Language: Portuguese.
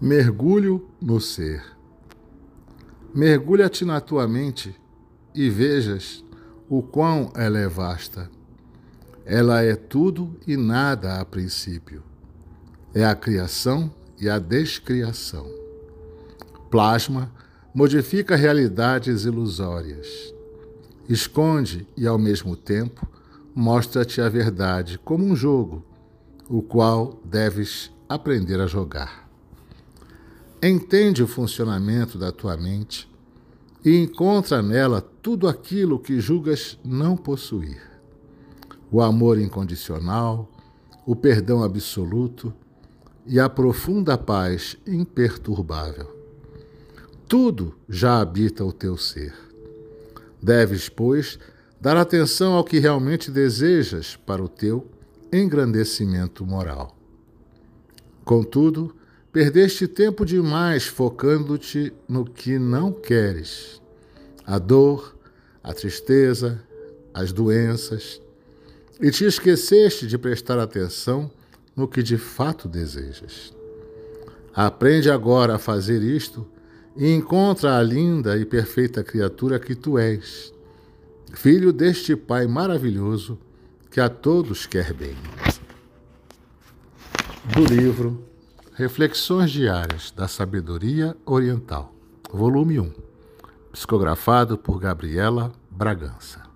Mergulho no ser. Mergulha-te na tua mente e vejas o quão ela é vasta. Ela é tudo e nada a princípio. É a criação e a descriação. Plasma modifica realidades ilusórias. Esconde e, ao mesmo tempo, mostra-te a verdade como um jogo, o qual deves aprender a jogar. Entende o funcionamento da tua mente e encontra nela tudo aquilo que julgas não possuir: o amor incondicional, o perdão absoluto e a profunda paz imperturbável. Tudo já habita o teu ser. Deves, pois, dar atenção ao que realmente desejas para o teu engrandecimento moral. Contudo, Perdeste tempo demais focando-te no que não queres. A dor, a tristeza, as doenças. E te esqueceste de prestar atenção no que de fato desejas. Aprende agora a fazer isto e encontra a linda e perfeita criatura que tu és, filho deste Pai maravilhoso que a todos quer bem. Do livro Reflexões Diárias da Sabedoria Oriental, volume 1, psicografado por Gabriela Bragança.